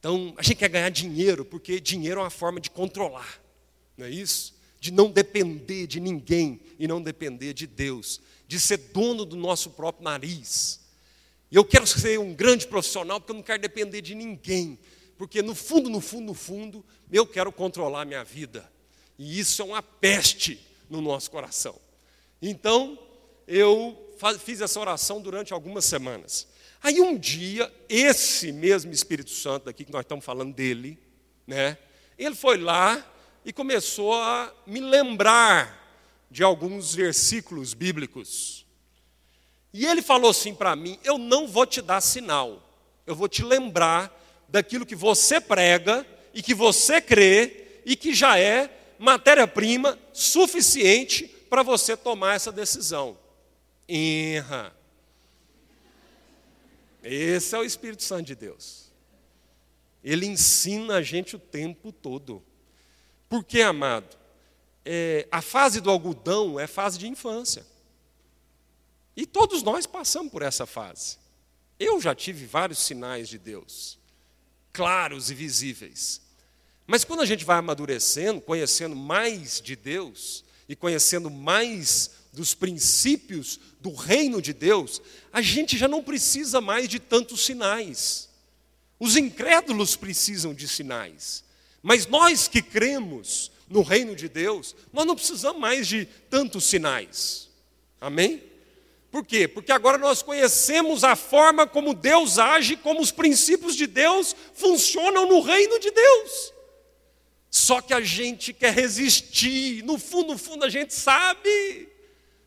Então, a gente quer ganhar dinheiro, porque dinheiro é uma forma de controlar. Não é isso? De não depender de ninguém e não depender de Deus. De ser dono do nosso próprio nariz. E eu quero ser um grande profissional porque eu não quero depender de ninguém porque no fundo, no fundo, no fundo, eu quero controlar a minha vida. E isso é uma peste no nosso coração. Então, eu fiz essa oração durante algumas semanas. Aí um dia, esse mesmo Espírito Santo aqui que nós estamos falando dele, né? Ele foi lá e começou a me lembrar de alguns versículos bíblicos. E ele falou assim para mim: Eu não vou te dar sinal, eu vou te lembrar daquilo que você prega e que você crê e que já é matéria-prima suficiente para você tomar essa decisão. Erra. Esse é o Espírito Santo de Deus. Ele ensina a gente o tempo todo. Porque, amado, é, a fase do algodão é fase de infância. E todos nós passamos por essa fase. Eu já tive vários sinais de Deus claros e visíveis. Mas quando a gente vai amadurecendo, conhecendo mais de Deus e conhecendo mais dos princípios do reino de Deus, a gente já não precisa mais de tantos sinais. Os incrédulos precisam de sinais. Mas nós que cremos no reino de Deus, nós não precisamos mais de tantos sinais. Amém? Por quê? Porque agora nós conhecemos a forma como Deus age, como os princípios de Deus funcionam no reino de Deus. Só que a gente quer resistir, no fundo, no fundo a gente sabe.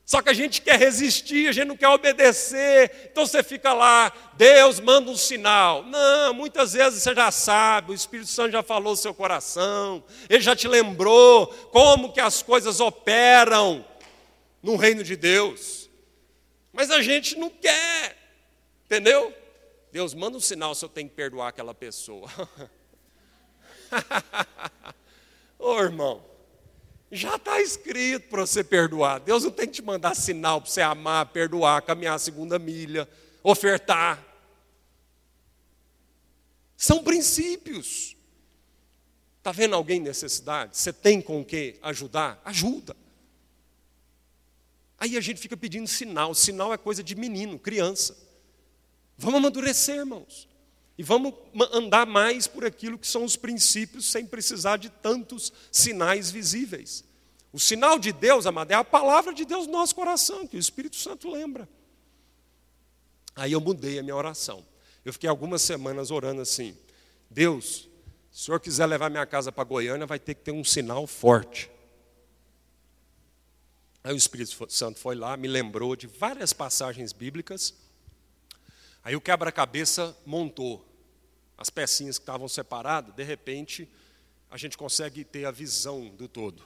Só que a gente quer resistir, a gente não quer obedecer. Então você fica lá, Deus manda um sinal. Não, muitas vezes você já sabe, o Espírito Santo já falou no seu coração, ele já te lembrou como que as coisas operam no reino de Deus. Mas a gente não quer, entendeu? Deus manda um sinal se eu tenho que perdoar aquela pessoa. [laughs] Ô irmão, já está escrito para você perdoar. Deus não tem que te mandar sinal para você amar, perdoar, caminhar a segunda milha, ofertar. São princípios. Está vendo alguém em necessidade? Você tem com o que ajudar? Ajuda. Aí a gente fica pedindo sinal. Sinal é coisa de menino, criança. Vamos amadurecer, irmãos. E vamos andar mais por aquilo que são os princípios, sem precisar de tantos sinais visíveis. O sinal de Deus, amado, é a palavra de Deus no nosso coração, que o Espírito Santo lembra. Aí eu mudei a minha oração. Eu fiquei algumas semanas orando assim: Deus, se o Senhor quiser levar minha casa para Goiânia, vai ter que ter um sinal forte. Aí o Espírito Santo foi lá, me lembrou de várias passagens bíblicas. Aí o quebra-cabeça montou as pecinhas que estavam separadas, de repente a gente consegue ter a visão do todo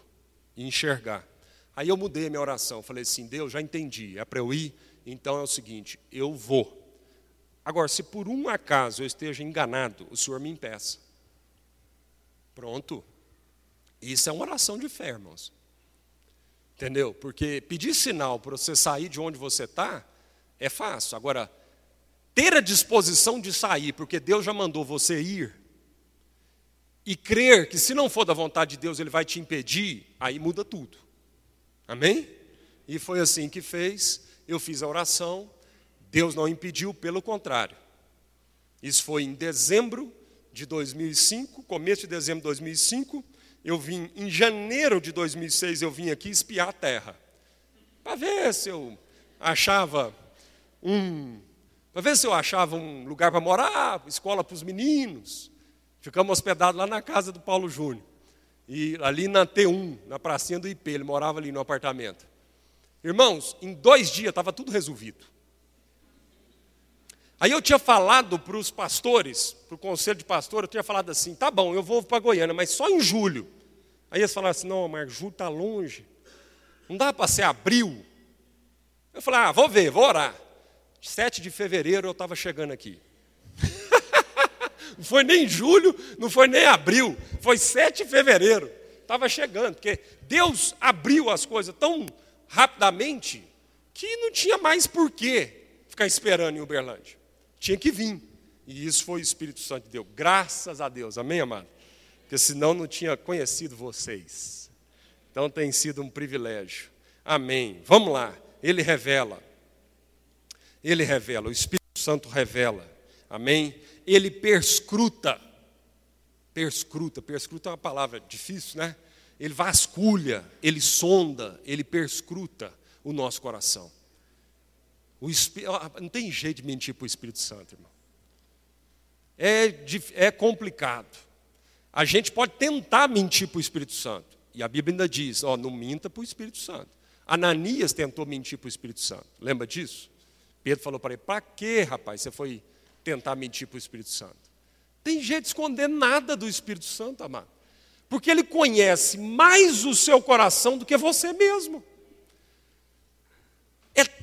e enxergar. Aí eu mudei a minha oração, falei assim: Deus, já entendi, é para eu ir, então é o seguinte, eu vou. Agora, se por um acaso eu esteja enganado, o Senhor me impeça. Pronto. Isso é uma oração de fé, irmãos. Entendeu? Porque pedir sinal para você sair de onde você está é fácil. Agora, ter a disposição de sair, porque Deus já mandou você ir, e crer que se não for da vontade de Deus ele vai te impedir, aí muda tudo. Amém? E foi assim que fez. Eu fiz a oração, Deus não impediu, pelo contrário. Isso foi em dezembro de 2005, começo de dezembro de 2005 eu vim, em janeiro de 2006, eu vim aqui espiar a terra. Para ver se eu. achava um. Para ver se eu achava um lugar para morar, escola para os meninos. Ficamos hospedados lá na casa do Paulo Júnior. E ali na T1, na pracinha do IP, ele morava ali no apartamento. Irmãos, em dois dias estava tudo resolvido. Aí eu tinha falado para os pastores, para o conselho de pastor, eu tinha falado assim: tá bom, eu vou para Goiânia, mas só em julho. Aí eles falaram assim: não, Marcos, julho está longe. Não dá para ser abril. Eu falei: ah, vou ver, vou orar. 7 de fevereiro eu estava chegando aqui. [laughs] não foi nem julho, não foi nem abril, foi 7 de fevereiro. Estava chegando, porque Deus abriu as coisas tão rapidamente que não tinha mais porquê ficar esperando em Uberlândia. Tinha que vir. E isso foi o Espírito Santo que deu. Graças a Deus. Amém, amado? Porque senão não tinha conhecido vocês. Então tem sido um privilégio. Amém. Vamos lá. Ele revela. Ele revela. O Espírito Santo revela. Amém? Ele perscruta. Perscruta. Perscruta é uma palavra difícil, né? Ele vasculha, ele sonda, ele perscruta o nosso coração. Não tem jeito de mentir para o Espírito Santo, irmão. É, é complicado. A gente pode tentar mentir para o Espírito Santo. E a Bíblia ainda diz: ó, não minta para o Espírito Santo. Ananias tentou mentir para o Espírito Santo. Lembra disso? Pedro falou para ele: para que, rapaz, você foi tentar mentir para o Espírito Santo? Tem jeito de esconder nada do Espírito Santo, amado. Porque ele conhece mais o seu coração do que você mesmo.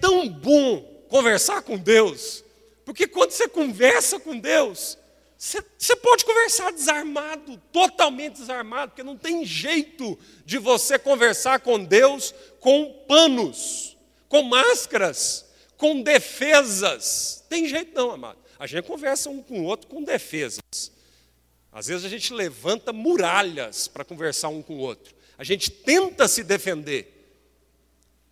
Tão bom conversar com Deus, porque quando você conversa com Deus, você, você, pode conversar desarmado, totalmente desarmado, porque não tem jeito de você conversar com Deus com panos, com máscaras, com defesas. Tem jeito não, amado. A gente conversa um com o outro com defesas. Às vezes a gente levanta muralhas para conversar um com o outro. A gente tenta se defender.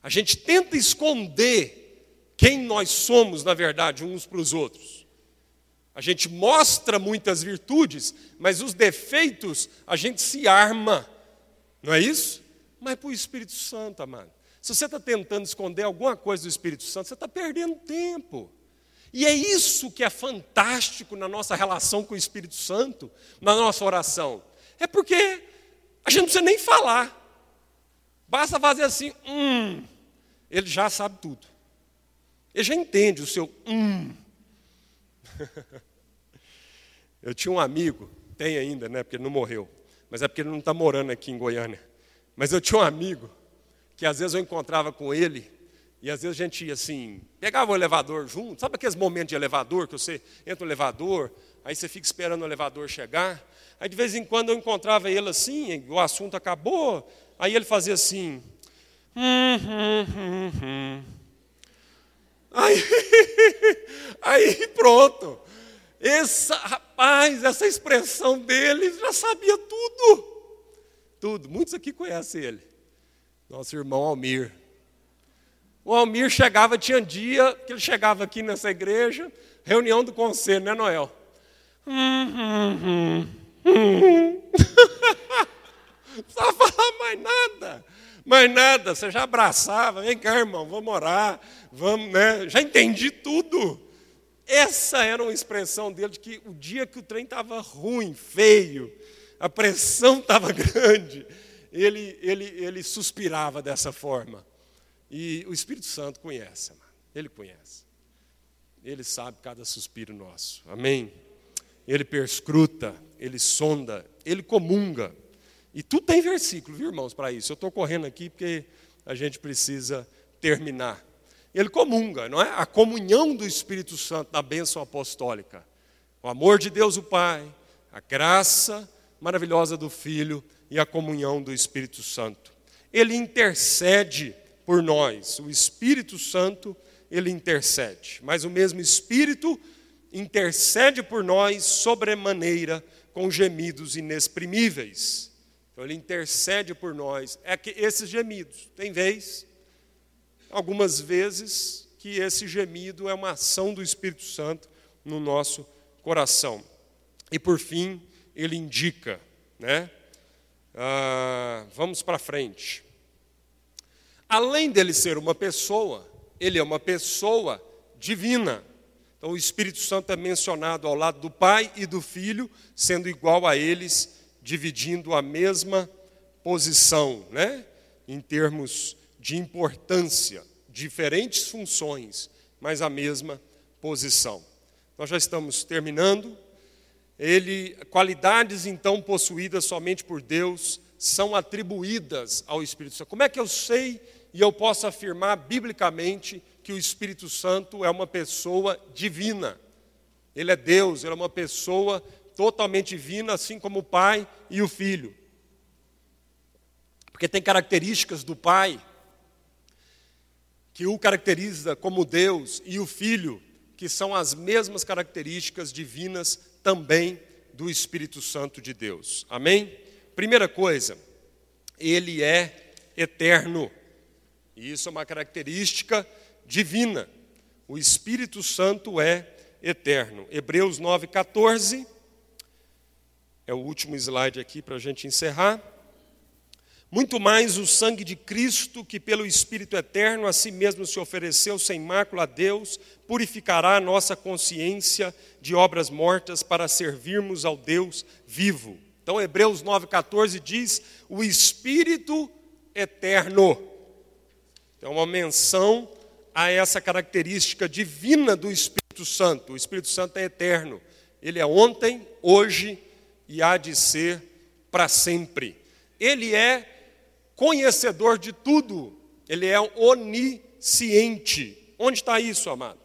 A gente tenta esconder quem nós somos, na verdade, uns para os outros. A gente mostra muitas virtudes, mas os defeitos a gente se arma. Não é isso? Mas para o Espírito Santo, amado. Se você está tentando esconder alguma coisa do Espírito Santo, você está perdendo tempo. E é isso que é fantástico na nossa relação com o Espírito Santo, na nossa oração. É porque a gente não precisa nem falar. Basta fazer assim, hum. Ele já sabe tudo. Ele já entende o seu hum. [laughs] Eu tinha um amigo, tem ainda, né? Porque ele não morreu. Mas é porque ele não está morando aqui em Goiânia. Mas eu tinha um amigo que às vezes eu encontrava com ele e às vezes a gente ia assim, pegava o elevador junto, sabe aqueles momentos de elevador, que você entra no elevador, aí você fica esperando o elevador chegar. Aí de vez em quando eu encontrava ele assim, o assunto acabou, aí ele fazia assim. Hum, hum, hum, hum. Aí, aí pronto. Essa, rapaz, essa expressão dele já sabia tudo. Tudo. Muitos aqui conhecem ele. Nosso irmão Almir. O Almir chegava, tinha dia que ele chegava aqui nessa igreja, reunião do conselho, né, Noel? [laughs] Não precisava falar mais nada, mais nada. Você já abraçava, vem cá, irmão, vamos orar, vamos, né? Já entendi tudo. Essa era uma expressão dele de que o dia que o trem estava ruim, feio, a pressão [laughs] estava grande, ele, ele, ele suspirava dessa forma. E o Espírito Santo conhece, amado. ele conhece. Ele sabe cada suspiro nosso. Amém? Ele perscruta, ele sonda, ele comunga. E tudo tem versículo, viu, irmãos, para isso. Eu estou correndo aqui porque a gente precisa terminar. Ele comunga, não é? A comunhão do Espírito Santo na bênção apostólica. O amor de Deus, o Pai, a graça maravilhosa do Filho e a comunhão do Espírito Santo. Ele intercede por nós. O Espírito Santo, ele intercede. Mas o mesmo Espírito intercede por nós sobremaneira com gemidos inexprimíveis. Então ele intercede por nós. É que esses gemidos, tem vez, algumas vezes, que esse gemido é uma ação do Espírito Santo no nosso coração. E por fim, ele indica, né? Ah, vamos para frente. Além dele ser uma pessoa, ele é uma pessoa divina. Então, o Espírito Santo é mencionado ao lado do Pai e do Filho, sendo igual a eles, dividindo a mesma posição, né? em termos de importância, diferentes funções, mas a mesma posição. Nós já estamos terminando. Ele, qualidades então possuídas somente por Deus são atribuídas ao Espírito Santo. Como é que eu sei e eu posso afirmar biblicamente que o Espírito Santo é uma pessoa divina? Ele é Deus, ele é uma pessoa totalmente divina, assim como o Pai e o Filho. Porque tem características do Pai que o caracteriza como Deus e o Filho, que são as mesmas características divinas também do Espírito Santo de Deus. Amém? Primeira coisa, ele é eterno. E isso é uma característica divina. O Espírito Santo é eterno. Hebreus 9,14. É o último slide aqui para a gente encerrar. Muito mais o sangue de Cristo, que pelo Espírito eterno a si mesmo se ofereceu sem mácula a Deus, purificará a nossa consciência de obras mortas para servirmos ao Deus vivo. Então, Hebreus 9,14 diz: o Espírito eterno. É uma menção a essa característica divina do Espírito Santo. O Espírito Santo é eterno. Ele é ontem, hoje e há de ser para sempre. Ele é conhecedor de tudo. Ele é onisciente. Onde está isso, amado?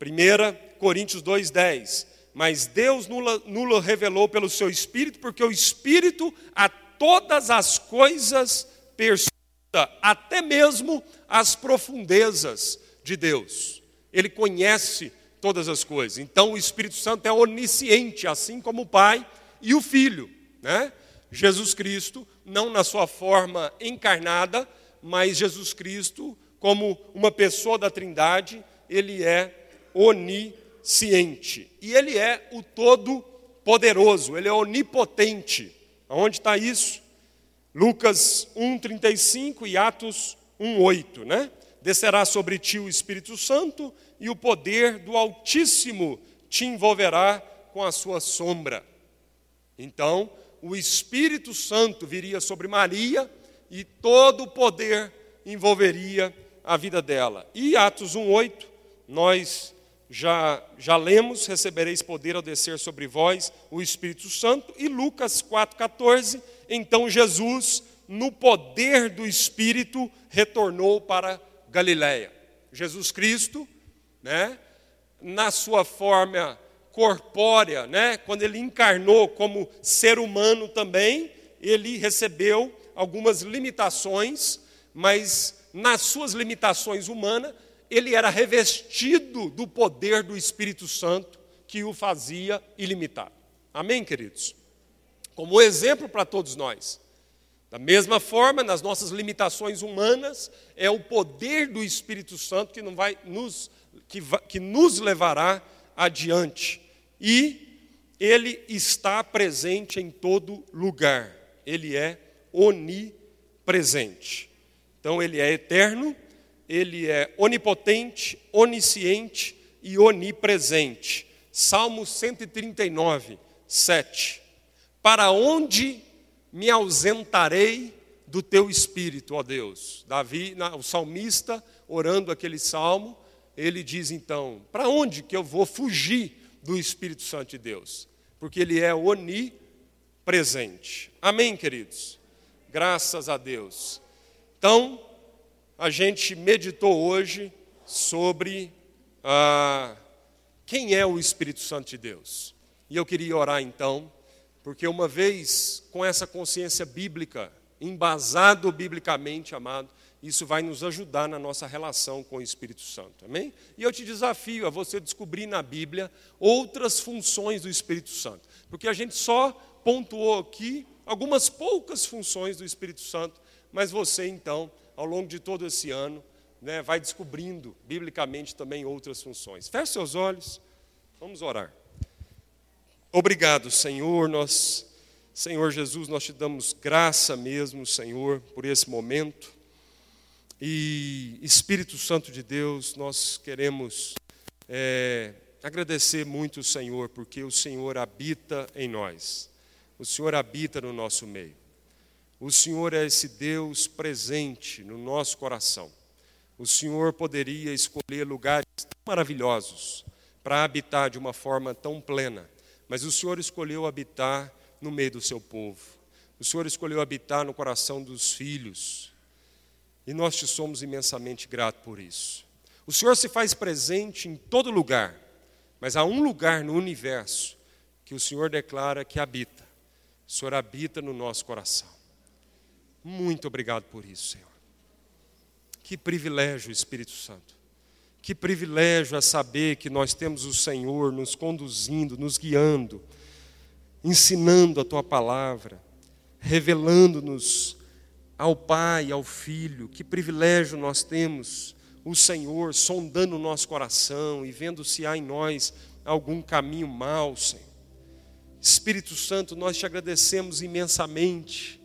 1 Coríntios 2,10 mas Deus nulo revelou pelo seu Espírito, porque o Espírito a todas as coisas persuada, até mesmo as profundezas de Deus. Ele conhece todas as coisas. Então o Espírito Santo é onisciente, assim como o Pai e o Filho. Né? Jesus Cristo, não na sua forma encarnada, mas Jesus Cristo, como uma pessoa da Trindade, ele é onisciente ciente. E ele é o todo-poderoso, ele é onipotente. Aonde está isso? Lucas 1,35 e Atos 1,8, né? Descerá sobre ti o Espírito Santo e o poder do Altíssimo te envolverá com a sua sombra. Então, o Espírito Santo viria sobre Maria e todo o poder envolveria a vida dela. E Atos 1,8, nós já, já lemos, recebereis poder ao descer sobre vós o Espírito Santo, e Lucas 4,14, então Jesus, no poder do Espírito, retornou para Galiléia. Jesus Cristo, né, na sua forma corpórea, né, quando ele encarnou como ser humano também, ele recebeu algumas limitações, mas nas suas limitações humanas, ele era revestido do poder do Espírito Santo que o fazia ilimitado. Amém, queridos? Como exemplo para todos nós. Da mesma forma, nas nossas limitações humanas, é o poder do Espírito Santo que, não vai nos, que, que nos levará adiante. E ele está presente em todo lugar. Ele é onipresente. Então, ele é eterno ele é onipotente, onisciente e onipresente. Salmo 139, 7. Para onde me ausentarei do teu espírito, ó Deus? Davi, o salmista, orando aquele salmo, ele diz então: para onde que eu vou fugir do Espírito Santo de Deus? Porque ele é onipresente. Amém, queridos? Graças a Deus. Então, a gente meditou hoje sobre ah, quem é o Espírito Santo de Deus. E eu queria orar então, porque uma vez com essa consciência bíblica, embasado biblicamente, amado, isso vai nos ajudar na nossa relação com o Espírito Santo, amém? E eu te desafio a você descobrir na Bíblia outras funções do Espírito Santo, porque a gente só pontuou aqui algumas poucas funções do Espírito Santo, mas você então ao longo de todo esse ano, né, vai descobrindo biblicamente também outras funções. Feche seus olhos, vamos orar. Obrigado, Senhor, nós, Senhor Jesus, nós te damos graça mesmo, Senhor, por esse momento. E Espírito Santo de Deus, nós queremos é, agradecer muito o Senhor, porque o Senhor habita em nós, o Senhor habita no nosso meio. O Senhor é esse Deus presente no nosso coração. O Senhor poderia escolher lugares tão maravilhosos para habitar de uma forma tão plena, mas o Senhor escolheu habitar no meio do seu povo. O Senhor escolheu habitar no coração dos filhos. E nós te somos imensamente gratos por isso. O Senhor se faz presente em todo lugar, mas há um lugar no universo que o Senhor declara que habita. O Senhor habita no nosso coração. Muito obrigado por isso, Senhor. Que privilégio, Espírito Santo. Que privilégio é saber que nós temos o Senhor nos conduzindo, nos guiando, ensinando a tua palavra, revelando-nos ao Pai, ao Filho. Que privilégio nós temos, o Senhor sondando o nosso coração e vendo se há em nós algum caminho mau, Senhor. Espírito Santo, nós te agradecemos imensamente,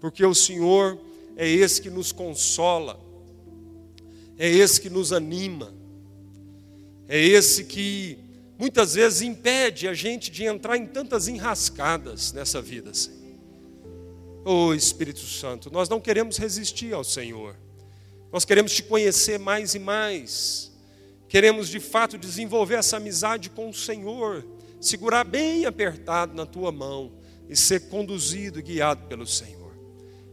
porque o Senhor é esse que nos consola é esse que nos anima, é esse que muitas vezes impede a gente de entrar em tantas enrascadas nessa vida, Senhor. Oh Espírito Santo, nós não queremos resistir ao Senhor, nós queremos te conhecer mais e mais, queremos de fato desenvolver essa amizade com o Senhor, segurar bem apertado na tua mão e ser conduzido e guiado pelo Senhor.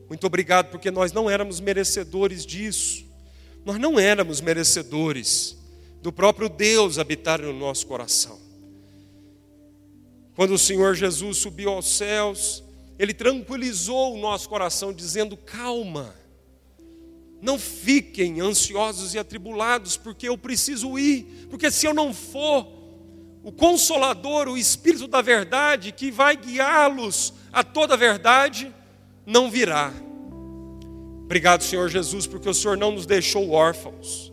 Muito obrigado, porque nós não éramos merecedores disso. Nós não éramos merecedores do próprio Deus habitar no nosso coração. Quando o Senhor Jesus subiu aos céus, Ele tranquilizou o nosso coração, dizendo: calma, não fiquem ansiosos e atribulados, porque eu preciso ir, porque se eu não for, o Consolador, o Espírito da Verdade, que vai guiá-los a toda a verdade, não virá. Obrigado, Senhor Jesus, porque o Senhor não nos deixou órfãos.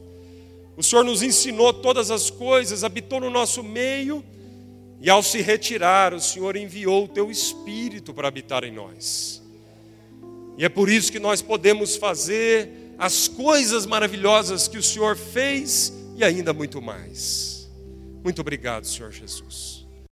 O Senhor nos ensinou todas as coisas, habitou no nosso meio, e ao se retirar, o Senhor enviou o teu Espírito para habitar em nós. E é por isso que nós podemos fazer as coisas maravilhosas que o Senhor fez e ainda muito mais. Muito obrigado, Senhor Jesus.